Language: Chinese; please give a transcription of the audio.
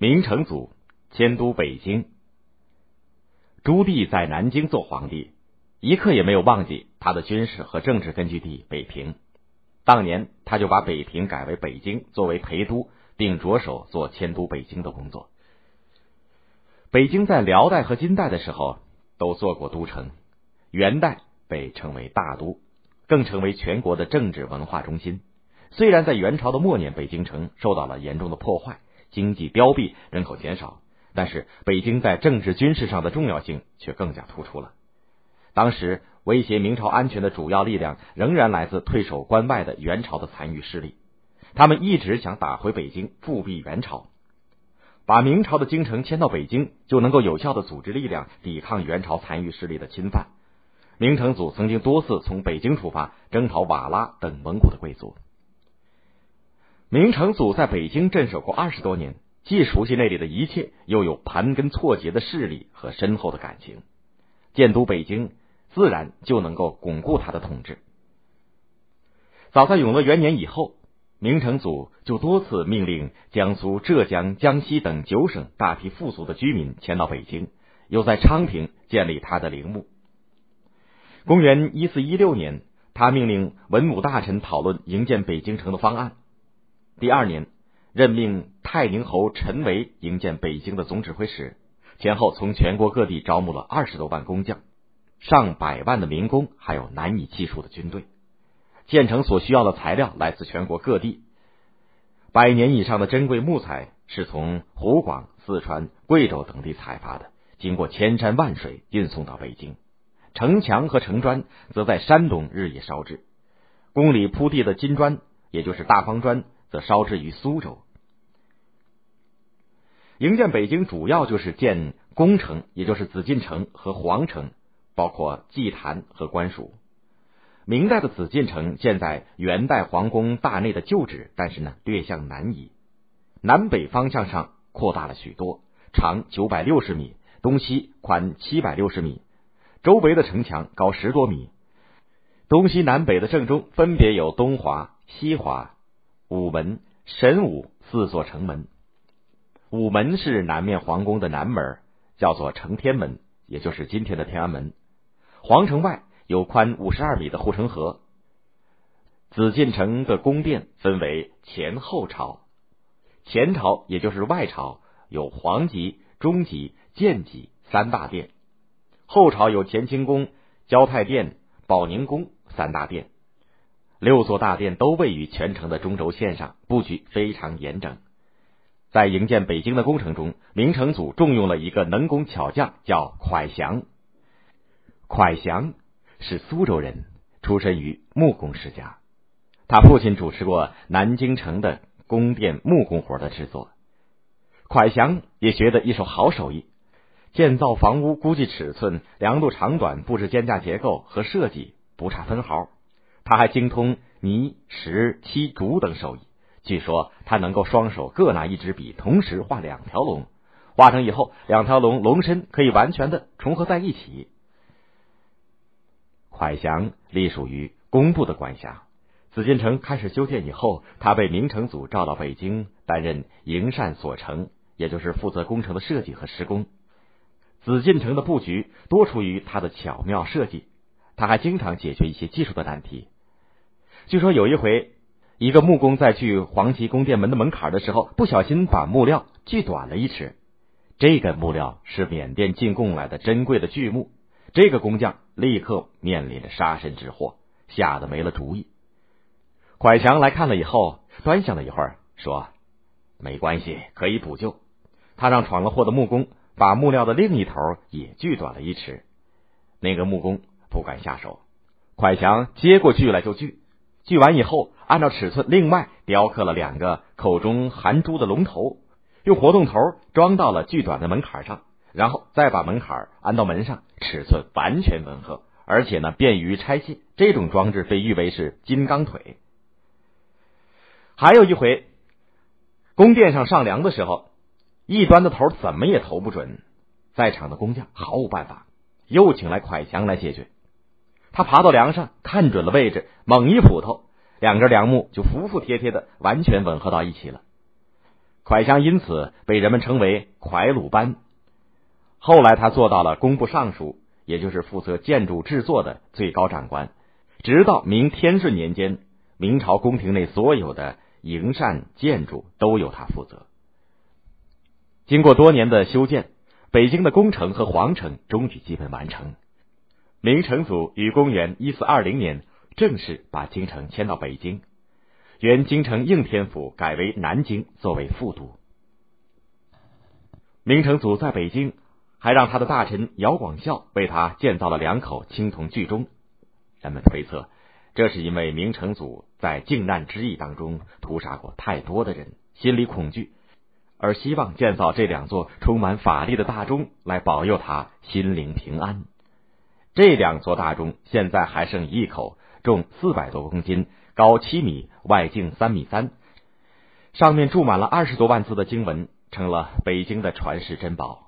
明成祖迁都北京。朱棣在南京做皇帝，一刻也没有忘记他的军事和政治根据地北平。当年，他就把北平改为北京，作为陪都，并着手做迁都北京的工作。北京在辽代和金代的时候都做过都城，元代被称为大都，更成为全国的政治文化中心。虽然在元朝的末年，北京城受到了严重的破坏。经济凋敝，人口减少，但是北京在政治军事上的重要性却更加突出了。当时威胁明朝安全的主要力量仍然来自退守关外的元朝的残余势力，他们一直想打回北京，复辟元朝，把明朝的京城迁到北京，就能够有效的组织力量抵抗元朝残余势力的侵犯。明成祖曾经多次从北京出发征讨瓦剌等蒙古的贵族。明成祖在北京镇守过二十多年，既熟悉那里的一切，又有盘根错节的势力和深厚的感情，建都北京自然就能够巩固他的统治。早在永乐元年以后，明成祖就多次命令江苏、浙江、江西等九省大批富足的居民迁到北京，又在昌平建立他的陵墓。公元一四一六年，他命令文武大臣讨论营建北京城的方案。第二年，任命泰宁侯陈维营建北京的总指挥使，前后从全国各地招募了二十多万工匠、上百万的民工，还有难以计数的军队。建成所需要的材料来自全国各地，百年以上的珍贵木材是从湖广、四川、贵州等地采发的，经过千山万水运送到北京。城墙和城砖则在山东日夜烧制，宫里铺地的金砖，也就是大方砖。则烧制于苏州。营建北京主要就是建宫城，也就是紫禁城和皇城，包括祭坛和官署。明代的紫禁城建在元代皇宫大内的旧址，但是呢略向南移，南北方向上扩大了许多，长九百六十米，东西宽七百六十米，周围的城墙高十多米，东西南北的正中分别有东华、西华。午门、神武四座城门，午门是南面皇宫的南门，叫做承天门，也就是今天的天安门。皇城外有宽五十二米的护城河。紫禁城的宫殿分为前后朝，前朝也就是外朝有皇极、中极、建极三大殿，后朝有乾清宫、交泰殿、保宁宫三大殿。六座大殿都位于全城的中轴线上，布局非常严整。在营建北京的工程中，明成祖重用了一个能工巧匠，叫蒯祥。蒯祥是苏州人，出身于木工世家。他父亲主持过南京城的宫殿木工活的制作，蒯祥也学得一手好手艺。建造房屋、估计尺寸、量度长短、布置间架结构和设计，不差分毫。他还精通泥、石、漆、竹等手艺。据说他能够双手各拿一支笔，同时画两条龙。画成以后，两条龙龙身可以完全的重合在一起。蒯祥隶属于工部的管辖。紫禁城开始修建以后，他被明成祖召到北京担任营缮所成，也就是负责工程的设计和施工。紫禁城的布局多出于他的巧妙设计，他还经常解决一些技术的难题。据说有一回，一个木工在锯黄旗宫殿门的门槛的时候，不小心把木料锯短了一尺。这个木料是缅甸进贡来的珍贵的巨木，这个工匠立刻面临着杀身之祸，吓得没了主意。蒯祥来看了以后，端详了一会儿，说：“没关系，可以补救。”他让闯了祸的木工把木料的另一头也锯短了一尺。那个木工不敢下手，蒯祥接过锯来就锯。锯完以后，按照尺寸另外雕刻了两个口中含珠的龙头，用活动头装到了锯短的门槛上，然后再把门槛安到门上，尺寸完全吻合，而且呢便于拆卸。这种装置被誉为是金刚腿。还有一回，宫殿上上梁的时候，一端的头怎么也投不准，在场的工匠毫无办法，又请来蒯祥来解决。他爬到梁上，看准了位置，猛一斧头，两根梁木就服服帖帖的完全吻合到一起了。蒯香因此被人们称为蒯鲁班。后来，他做到了工部尚书，也就是负责建筑制作的最高长官。直到明天顺年间，明朝宫廷内所有的营缮建筑都由他负责。经过多年的修建，北京的宫城和皇城终于基本完成。明成祖于公元一四二零年正式把京城迁到北京，原京城应天府改为南京作为副都。明成祖在北京还让他的大臣姚广孝为他建造了两口青铜巨钟。人们推测，这是因为明成祖在靖难之役当中屠杀过太多的人，心里恐惧，而希望建造这两座充满法力的大钟来保佑他心灵平安。这两座大钟现在还剩一口，重四百多公斤，高七米，外径三米三，上面注满了二十多万字的经文，成了北京的传世珍宝。